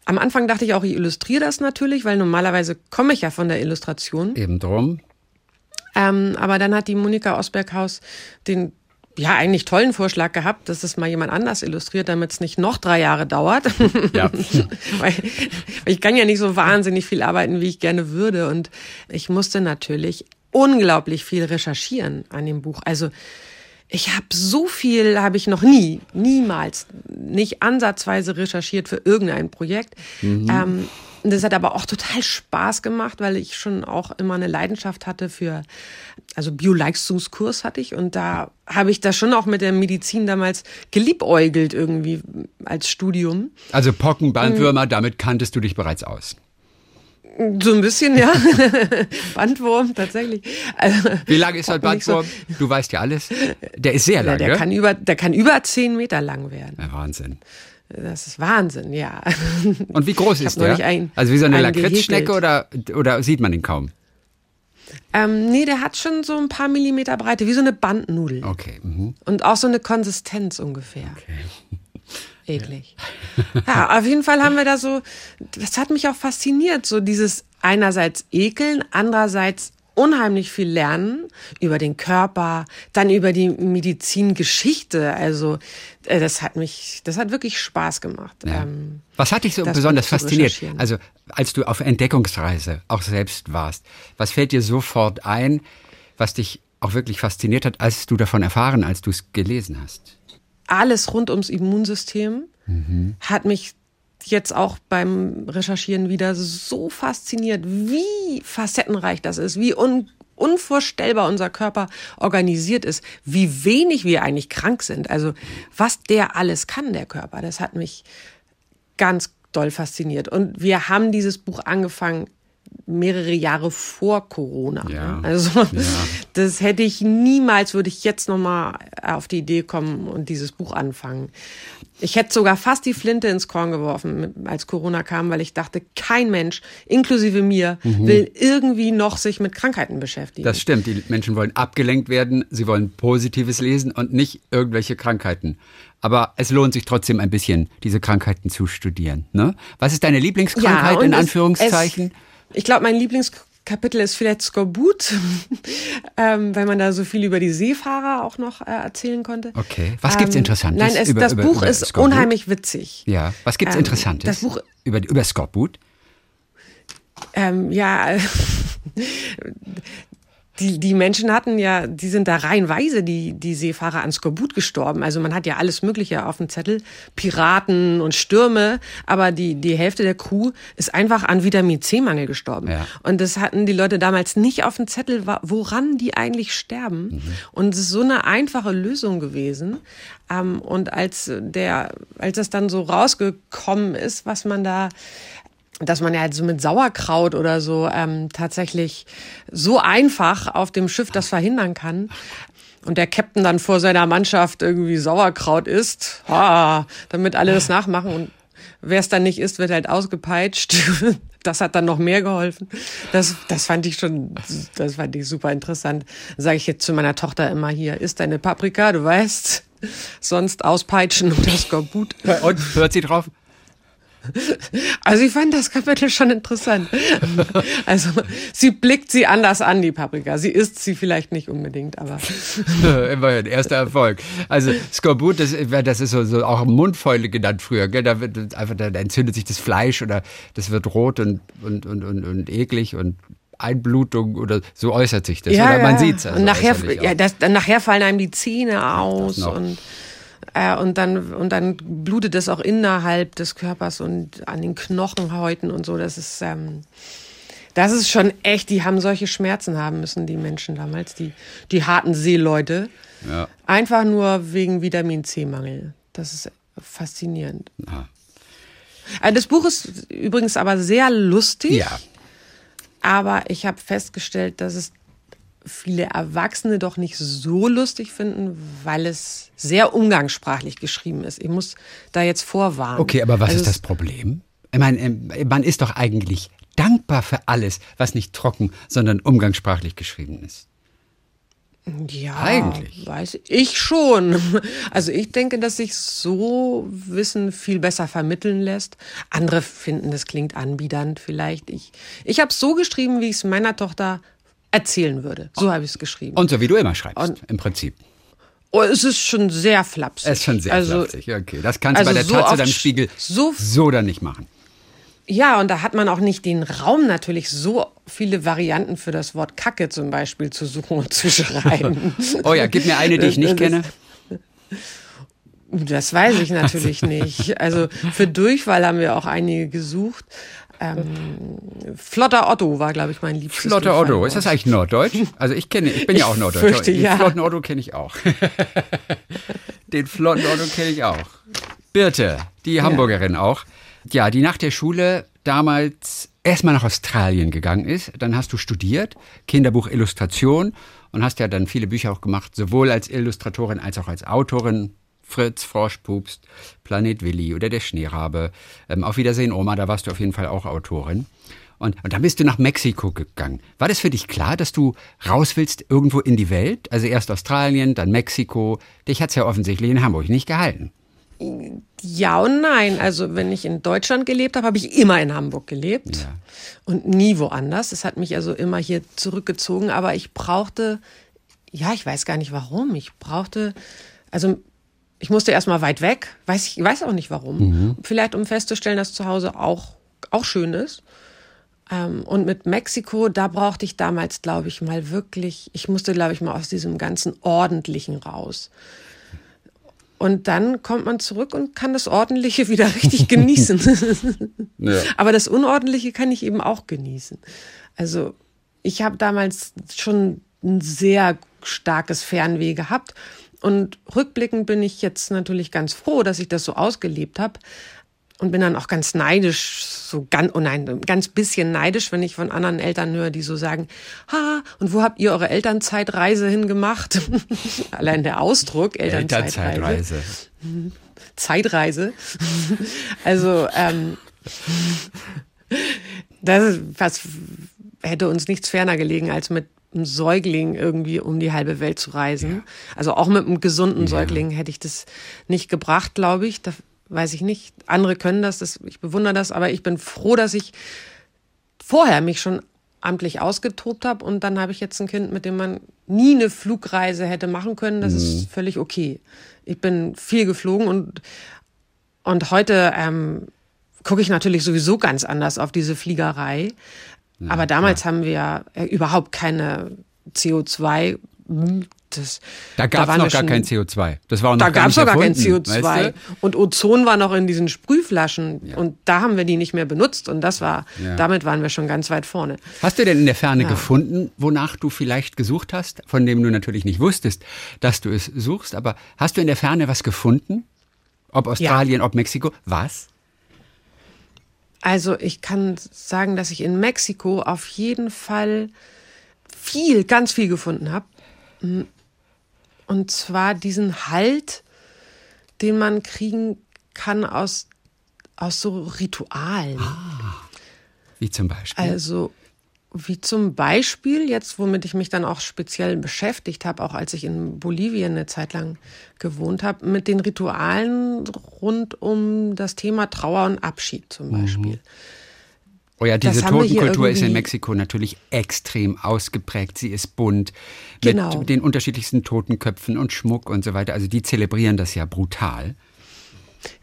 Am Anfang dachte ich auch, ich illustriere das natürlich, weil normalerweise komme ich ja von der Illustration. Eben drum. Ähm, aber dann hat die Monika Osberghaus den ja eigentlich tollen Vorschlag gehabt, dass es mal jemand anders illustriert, damit es nicht noch drei Jahre dauert. Ja. weil, weil ich kann ja nicht so wahnsinnig viel arbeiten, wie ich gerne würde. Und ich musste natürlich unglaublich viel recherchieren an dem Buch. Also ich habe so viel, habe ich noch nie, niemals, nicht ansatzweise recherchiert für irgendein Projekt. Ähm, das hat aber auch total Spaß gemacht, weil ich schon auch immer eine Leidenschaft hatte für, also Bioleistungskurs hatte ich und da habe ich das schon auch mit der Medizin damals geliebäugelt irgendwie als Studium. Also Pocken, Mhm. Bandwürmer, damit kanntest du dich bereits aus. So ein bisschen, ja. Bandwurm, tatsächlich. Also, Wie lang ist ein Pocken nicht so- Bandwurm? Du weißt ja alles. Der ist sehr Ja, lang, der gell? kann über, der kann über zehn Meter lang werden. Ja, Wahnsinn. Das ist Wahnsinn, ja. Und wie groß ist der? einen- also wie so eine Lakritzschnecke oder, oder sieht man ihn kaum? Ähm, nee, der hat schon so ein paar Millimeter Breite, wie so eine Bandnudel. Okay. Mhm. Und auch so eine Konsistenz ungefähr. Eklig. Ja, auf jeden Fall haben wir da so, das hat mich auch fasziniert, so dieses einerseits ekeln, andererseits unheimlich viel lernen über den Körper, dann über die Medizingeschichte. Also äh, das hat mich, das hat wirklich Spaß gemacht. Ja. Ähm, Was hat dich so besonders fasziniert? Also als du auf Entdeckungsreise auch selbst warst, was fällt dir sofort ein, was dich auch wirklich fasziniert hat, als du davon erfahren, als du es gelesen hast? alles rund ums Immunsystem hat mich jetzt auch beim Recherchieren wieder so fasziniert, wie facettenreich das ist, wie un unvorstellbar unser Körper organisiert ist, wie wenig wir eigentlich krank sind. Also was der alles kann, der Körper, das hat mich ganz doll fasziniert. Und wir haben dieses Buch angefangen mehrere Jahre vor Corona. Ja. Also das hätte ich niemals, würde ich jetzt noch mal auf die Idee kommen und dieses Buch anfangen. Ich hätte sogar fast die Flinte ins Korn geworfen, als Corona kam, weil ich dachte, kein Mensch, inklusive mir, will irgendwie noch sich mit Krankheiten beschäftigen. Das stimmt, die Menschen wollen abgelenkt werden, sie wollen Positives lesen und nicht irgendwelche Krankheiten. Aber es lohnt sich trotzdem ein bisschen, diese Krankheiten zu studieren. Ne? Was ist deine Lieblingskrankheit und in es- Anführungszeichen? Es, ich glaube, meine Kapitel ist vielleicht Skorbut, ähm, weil man da so viel über die Seefahrer auch noch äh, erzählen konnte. Okay. Was gibt's Ähm, Interessantes? Nein, es, über- das über- Buch über ist Skorbut? unheimlich witzig. Ja. Was gibt's Ähm, Interessantes? das Buch- über, über Skorbut? Ähm, ja, die, die Menschen hatten ja, die sind da reihenweise, die, die Seefahrer an Skorbut gestorben. Also man hat ja alles Mögliche auf dem Zettel, Piraten und Stürme, aber die, die Hälfte der Crew ist einfach an Vitamin C-Mangel gestorben. Ja. Und das hatten die Leute damals nicht auf dem Zettel, woran die eigentlich sterben. Mhm. Und es ist so eine einfache Lösung gewesen. Ähm, und als der, als das dann so rausgekommen ist, was man da dass man ja halt so mit Sauerkraut oder so ähm, tatsächlich so einfach auf dem Schiff das verhindern kann. Und der Captain dann vor seiner Mannschaft irgendwie Sauerkraut isst, ah, damit alle das nachmachen. Und wer es dann nicht isst, wird halt ausgepeitscht. Das hat dann noch mehr geholfen. Das, das fand ich schon, das fand ich super interessant. Sage ich jetzt zu meiner Tochter immer hier, isst deine Paprika, du weißt, sonst auspeitschen und das Skorbut. Und hört sie drauf? Also ich fand das Kapitel schon interessant. Also sie blickt sie anders an, die Paprika. Sie isst sie vielleicht nicht unbedingt, aber Immerhin, erster Erfolg. Also Skorbut, das, das ist so, so auch Mundfäule genannt früher. Gell? Da, wird einfach, da entzündet sich das Fleisch oder das wird rot und, und, und, und, und eklig und Einblutung oder so äußert sich das. oder man sieht's also und nachher, ja, das, nachher fallen einem die Zähne aus und äh, und dann und dann blutet es auch innerhalb des Körpers und an den Knochenhäuten und so. Das ist ähm, das ist schon echt. Die haben solche Schmerzen haben müssen, die Menschen damals, die die harten Seeleute. Ja. Einfach nur wegen Vitamin C-Mangel. Das ist faszinierend. Ja. Äh, Das Buch ist übrigens aber sehr lustig. ja. Aber ich habe festgestellt, dass es viele Erwachsene doch nicht so lustig finden, weil es sehr umgangssprachlich geschrieben ist. Ich muss da jetzt vorwarnen. Okay, aber was Also ist das Problem? Ich meine, ähm, man ist doch eigentlich dankbar für alles, was nicht trocken, sondern umgangssprachlich geschrieben ist. Ja, Eigentlich. weiß ich schon. Also ich denke, dass sich so Wissen viel besser vermitteln lässt. Andere finden, das klingt anbiedernd vielleicht. Ich, ich habe es so geschrieben, wie ich es meiner Tochter erzählen würde. So habe ich es geschrieben. Und so wie du immer schreibst, Und- im Prinzip. oh, es ist schon sehr flapsig. Es ist schon sehr also, flapsig. Okay, das kannst also du bei der so im sch- Spiegel so- so dann nicht machen. Ja, und da hat man auch nicht den Raum natürlich, so viele Varianten für das Wort Kacke zum Beispiel zu suchen und zu schreiben. Oh ja, gib mir eine, die ich nicht kenne. Das weiß ich natürlich nicht. Also für Durchfall haben wir auch einige gesucht. Ähm, Flotter Otto war, glaube ich, mein liebstes. Flotter Otto, ist das eigentlich Norddeutsch? Also ich kenne, ich bin ja auch Norddeutsch. fürchte, Den ja. flotten Otto kenne ich auch. Den flotten Otto kenne ich auch. Birte, die Hamburgerin auch. Ja, die nach der Schule damals erstmal nach Australien gegangen ist. Dann hast du studiert, Kinderbuch Illustration und hast ja dann viele Bücher auch gemacht, sowohl als Illustratorin als auch als Autorin. Fritz, Froschpupst, Planet Willi oder der Schneerabe. Ähm, auf Wiedersehen, Oma, da warst du auf jeden Fall auch Autorin. Und, und dann bist du nach Mexiko gegangen. War das für dich klar, dass du raus willst irgendwo in die Welt? Also erst Australien, dann Mexiko. Dich hat's ja offensichtlich in Hamburg nicht gehalten. Ja und nein. Also wenn ich in Deutschland gelebt habe, habe ich immer in Hamburg gelebt Ja. und nie woanders. Es hat mich also immer hier zurückgezogen, aber ich brauchte, ja, ich weiß gar nicht warum. Ich brauchte, also ich musste erstmal weit weg, weiß ich weiß auch nicht warum. Vielleicht um festzustellen, dass zu Hause auch auch schön ist. Ähm, und mit Mexiko, da brauchte ich damals, glaube ich, mal wirklich, ich musste, glaube ich, mal aus diesem ganzen Ordentlichen raus. Und dann kommt man zurück und kann das Ordentliche wieder richtig genießen. Ja. Aber das Unordentliche kann ich eben auch genießen. Also ich habe damals schon ein sehr starkes Fernweh gehabt. Und rückblickend bin ich jetzt natürlich ganz froh, dass ich das so ausgelebt habe. Und bin dann auch ganz neidisch, so ganz, oh nein, ein ganz bisschen neidisch, wenn ich von anderen Eltern höre, die so sagen, ha, und wo habt ihr eure Elternzeitreise hingemacht? Allein der Ausdruck, Elternzeitreise. Elternzeitreise. Zeitreise. Also, ähm, das ist, was hätte uns nichts ferner gelegen, als mit einem Säugling irgendwie um die halbe Welt zu reisen. Also auch mit einem gesunden Säugling hätte ich das nicht gebracht, glaube ich. Da weiß ich nicht. Andere können das, das, ich bewundere das, aber ich bin froh, dass ich vorher mich schon amtlich ausgetobt habe und dann habe ich jetzt ein Kind, mit dem man nie eine Flugreise hätte machen können. Das mhm. ist völlig okay. Ich bin viel geflogen und, und heute ähm, gucke ich natürlich sowieso ganz anders auf diese Fliegerei. Ja, Aber damals ja. haben wir äh, überhaupt keine CO2 das, da gab es noch gar kein CO2. Das war noch da gab es noch gar kein CO2. Weißt du? Und Ozon war noch in diesen Sprühflaschen. Ja. Und da haben wir die nicht mehr benutzt. Und das war, ja. damit waren wir schon ganz weit vorne. Hast du denn in der Ferne ja. gefunden, wonach du vielleicht gesucht hast, von dem du natürlich nicht wusstest, dass du es suchst? Aber hast du in der Ferne was gefunden? Ob Australien, ob Mexiko? Was? Also ich kann sagen, dass ich in Mexiko auf jeden Fall viel, ganz viel gefunden habe. Und zwar diesen Halt, den man kriegen kann aus, aus so Ritualen. Ah, wie zum Beispiel? Also, wie zum Beispiel, jetzt womit ich mich dann auch speziell beschäftigt habe, auch als ich in Bolivien eine Zeit lang gewohnt habe, mit den Ritualen rund um das Thema Trauer und Abschied zum mhm. Beispiel. Mhm. Oh ja, diese Totenkultur ist in Mexiko natürlich extrem ausgeprägt. Sie ist bunt genau. mit den unterschiedlichsten Totenköpfen und Schmuck und so weiter. Also die zelebrieren das ja brutal.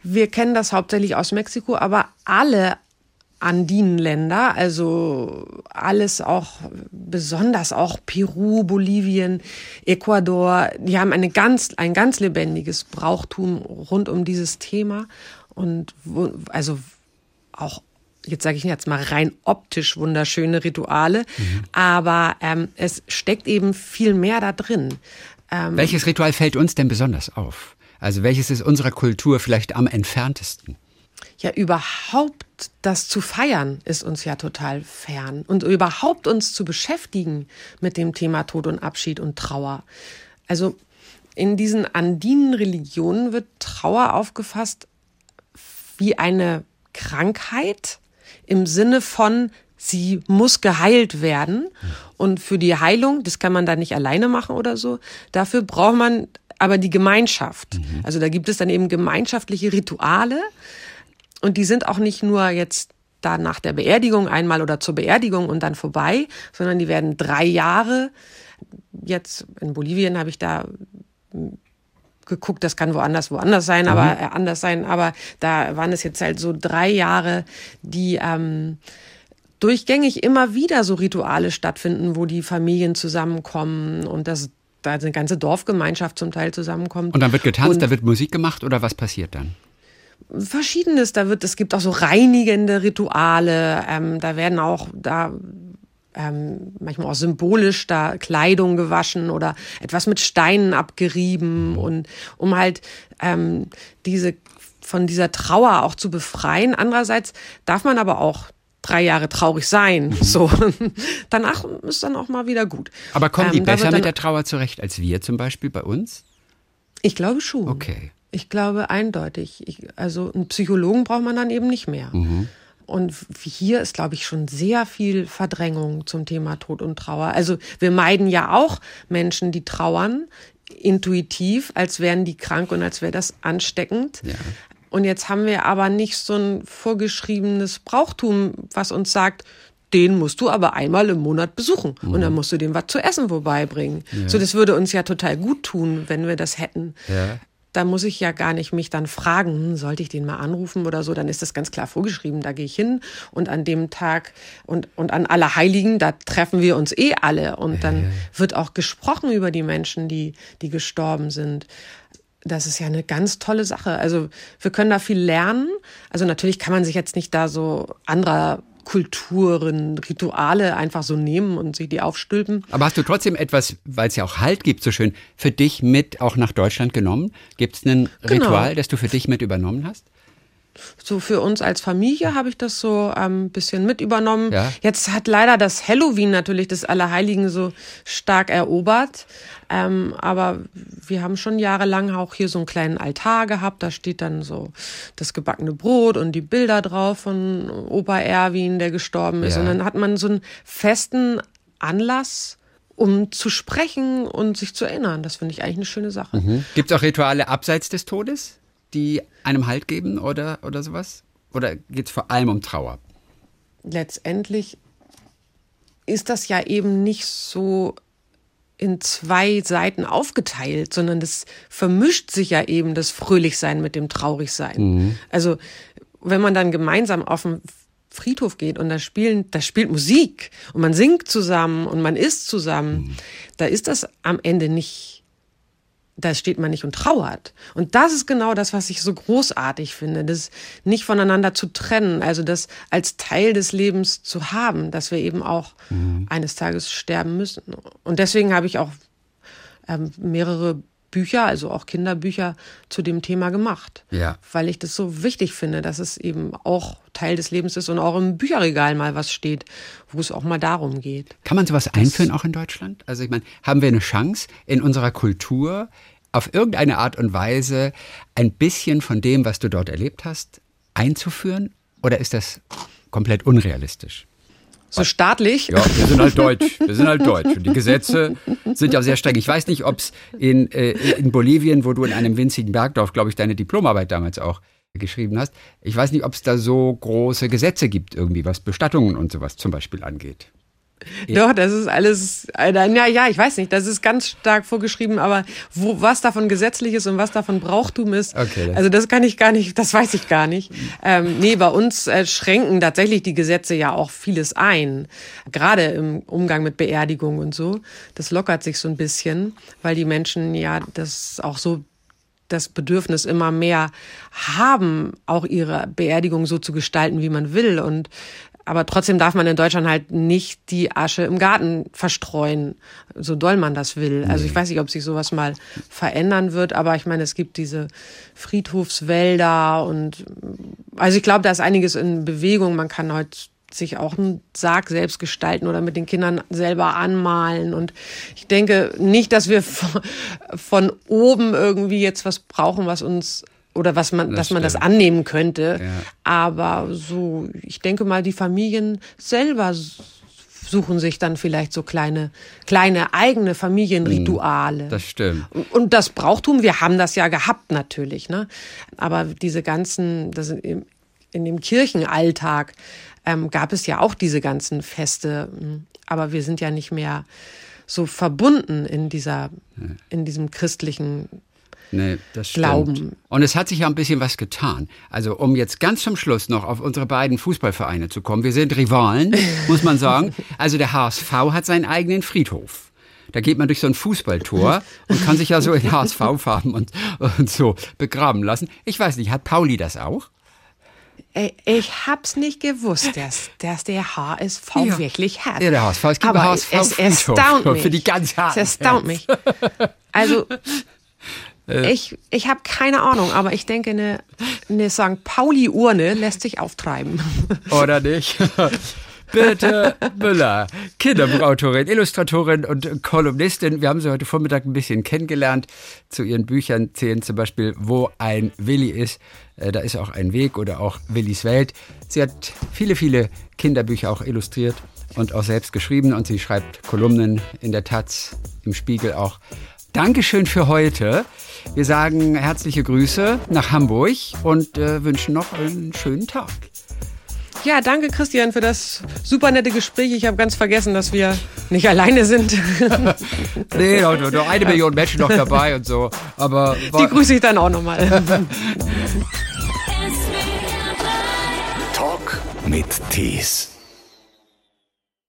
Wir kennen das hauptsächlich aus Mexiko, aber alle Andinenländer, also alles auch, besonders auch Peru, Bolivien, Ecuador, die haben eine ganz, ein ganz lebendiges Brauchtum rund um dieses Thema und wo, also auch jetzt sage ich jetzt mal rein optisch wunderschöne Rituale, mhm. aber ähm, es steckt eben viel mehr da drin. Ähm, welches Ritual fällt uns denn besonders auf? Also welches ist unserer Kultur vielleicht am entferntesten? Ja, überhaupt das zu feiern ist uns ja total fern. Und überhaupt uns zu beschäftigen mit dem Thema Tod und Abschied und Trauer. Also in diesen andinen Religionen wird Trauer aufgefasst wie eine Krankheit, im Sinne von, sie muss geheilt werden. Und für die Heilung, das kann man da nicht alleine machen oder so, dafür braucht man aber die Gemeinschaft. Mhm. Also da gibt es dann eben gemeinschaftliche Rituale. Und die sind auch nicht nur jetzt da nach der Beerdigung einmal oder zur Beerdigung und dann vorbei, sondern die werden drei Jahre. Jetzt in Bolivien habe ich da geguckt, das kann woanders woanders sein, mhm. aber äh, anders sein, aber da waren es jetzt halt so drei Jahre, die ähm, durchgängig immer wieder so Rituale stattfinden, wo die Familien zusammenkommen und das da eine ganze Dorfgemeinschaft zum Teil zusammenkommt. Und dann wird getanzt, und da wird Musik gemacht oder was passiert dann? Verschiedenes, da wird, es gibt auch so reinigende Rituale, ähm, da werden auch, da ähm, manchmal auch symbolisch da Kleidung gewaschen oder etwas mit Steinen abgerieben und um halt ähm, diese von dieser Trauer auch zu befreien. Andererseits darf man aber auch drei Jahre traurig sein. Mhm. So danach ist dann auch mal wieder gut. Aber kommen die ähm, besser mit der Trauer zurecht als wir zum Beispiel bei uns? Ich glaube schon. Okay. Ich glaube eindeutig. Ich, also einen Psychologen braucht man dann eben nicht mehr. Mhm. Und hier ist, glaube ich, schon sehr viel Verdrängung zum Thema Tod und Trauer. Also wir meiden ja auch Menschen, die trauern, intuitiv, als wären die krank und als wäre das ansteckend. Ja. Und jetzt haben wir aber nicht so ein vorgeschriebenes Brauchtum, was uns sagt, den musst du aber einmal im Monat besuchen mhm. und dann musst du dem was zu essen vorbeibringen. Ja. So, das würde uns ja total gut tun, wenn wir das hätten. Ja da muss ich ja gar nicht mich dann fragen, hm, sollte ich den mal anrufen oder so, dann ist das ganz klar vorgeschrieben, da gehe ich hin und an dem Tag und, und an Allerheiligen, da treffen wir uns eh alle und dann ja. wird auch gesprochen über die Menschen, die, die gestorben sind. Das ist ja eine ganz tolle Sache. Also wir können da viel lernen. Also natürlich kann man sich jetzt nicht da so anderer Kulturen, Rituale einfach so nehmen und sich die aufstülpen. Aber hast du trotzdem etwas, weil es ja auch Halt gibt, so schön, für dich mit auch nach Deutschland genommen? Gibt es ein genau. Ritual, das du für dich mit übernommen hast? So für uns als Familie habe ich das so ein ähm, bisschen mit übernommen. Ja. Jetzt hat leider das Halloween natürlich des Allerheiligen so stark erobert. Ähm, aber wir haben schon jahrelang auch hier so einen kleinen Altar gehabt. Da steht dann so das gebackene Brot und die Bilder drauf von Opa Erwin, der gestorben ist. Ja. Und dann hat man so einen festen Anlass, um zu sprechen und sich zu erinnern. Das finde ich eigentlich eine schöne Sache. Mhm. Gibt es auch Rituale abseits des Todes? die einem Halt geben oder, oder sowas? Oder geht es vor allem um Trauer? Letztendlich ist das ja eben nicht so in zwei Seiten aufgeteilt, sondern das vermischt sich ja eben das Fröhlichsein mit dem Traurigsein. Mhm. Also wenn man dann gemeinsam auf den Friedhof geht und da spielen, da spielt Musik und man singt zusammen und man isst zusammen, mhm. da ist das am Ende nicht da steht man nicht und trauert. Und das ist genau das, was ich so großartig finde, das nicht voneinander zu trennen, also das als Teil des Lebens zu haben, dass wir eben auch mhm. eines Tages sterben müssen. Und deswegen habe ich auch ähm, mehrere Bücher, also auch Kinderbücher zu dem Thema gemacht. Ja. Weil ich das so wichtig finde, dass es eben auch Teil des Lebens ist und auch im Bücherregal mal was steht, wo es auch mal darum geht. Kann man sowas einführen auch in Deutschland? Also ich meine, haben wir eine Chance in unserer Kultur auf irgendeine Art und Weise ein bisschen von dem, was du dort erlebt hast, einzuführen? Oder ist das komplett unrealistisch? So staatlich? Ja, wir sind halt deutsch. Wir sind halt deutsch. Und die Gesetze sind ja sehr streng. Ich weiß nicht, ob es in, äh, in Bolivien, wo du in einem winzigen Bergdorf, glaube ich, deine Diplomarbeit damals auch geschrieben hast, ich weiß nicht, ob es da so große Gesetze gibt, irgendwie, was Bestattungen und sowas zum Beispiel angeht. Ja. Doch, das ist alles, ja, ja, ich weiß nicht, das ist ganz stark vorgeschrieben, aber wo, was davon gesetzlich ist und was davon Brauchtum ist, okay, das also das kann ich gar nicht, das weiß ich gar nicht. Ähm, nee, bei uns äh, schränken tatsächlich die Gesetze ja auch vieles ein, gerade im Umgang mit Beerdigung und so. Das lockert sich so ein bisschen, weil die Menschen ja das auch so das Bedürfnis immer mehr haben, auch ihre Beerdigung so zu gestalten, wie man will. Und aber trotzdem darf man in Deutschland halt nicht die Asche im Garten verstreuen, so doll man das will. Also ich weiß nicht, ob sich sowas mal verändern wird, aber ich meine, es gibt diese Friedhofswälder und also ich glaube, da ist einiges in Bewegung. Man kann heute sich auch einen Sarg selbst gestalten oder mit den Kindern selber anmalen. Und ich denke nicht, dass wir von oben irgendwie jetzt was brauchen, was uns oder was man, das dass man das annehmen könnte. Ja. Aber so, ich denke mal, die Familien selber suchen sich dann vielleicht so kleine, kleine eigene Familienrituale. Das stimmt. Und das Brauchtum, wir haben das ja gehabt natürlich, ne? Aber diese ganzen, das in, in dem Kirchenalltag ähm, gab es ja auch diese ganzen Feste. Aber wir sind ja nicht mehr so verbunden in dieser, in diesem christlichen Nee, das stimmt. Glauben. Und es hat sich ja ein bisschen was getan. Also um jetzt ganz zum Schluss noch auf unsere beiden Fußballvereine zu kommen. Wir sind Rivalen, muss man sagen. Also der HSV hat seinen eigenen Friedhof. Da geht man durch so ein Fußballtor und kann sich ja so in HSV-Farben und, und so begraben lassen. Ich weiß nicht, hat Pauli das auch? Ich hab's nicht gewusst, dass, dass der HSV ja. wirklich hat. Ja, der HSV. Es gibt Aber HSV es erstaunt mich. Für die ganz harten Es erstaunt mich. Also äh. Ich, ich habe keine Ahnung, aber ich denke, eine, eine St. Pauli-Urne lässt sich auftreiben. Oder nicht? Birte Müller, Kinderbuchautorin, Illustratorin und Kolumnistin. Wir haben sie heute Vormittag ein bisschen kennengelernt. Zu ihren Büchern zählen zum Beispiel Wo ein Willi ist. Äh, da ist auch ein Weg oder auch Willis Welt. Sie hat viele, viele Kinderbücher auch illustriert und auch selbst geschrieben und sie schreibt Kolumnen in der Taz, im Spiegel auch. Dankeschön für heute. Wir sagen herzliche Grüße nach Hamburg und äh, wünschen noch einen schönen Tag. Ja, danke Christian für das super nette Gespräch. Ich habe ganz vergessen, dass wir nicht alleine sind. nee, noch, noch eine Million Menschen noch dabei und so. Aber die grüße ich dann auch nochmal. Talk mit Tees.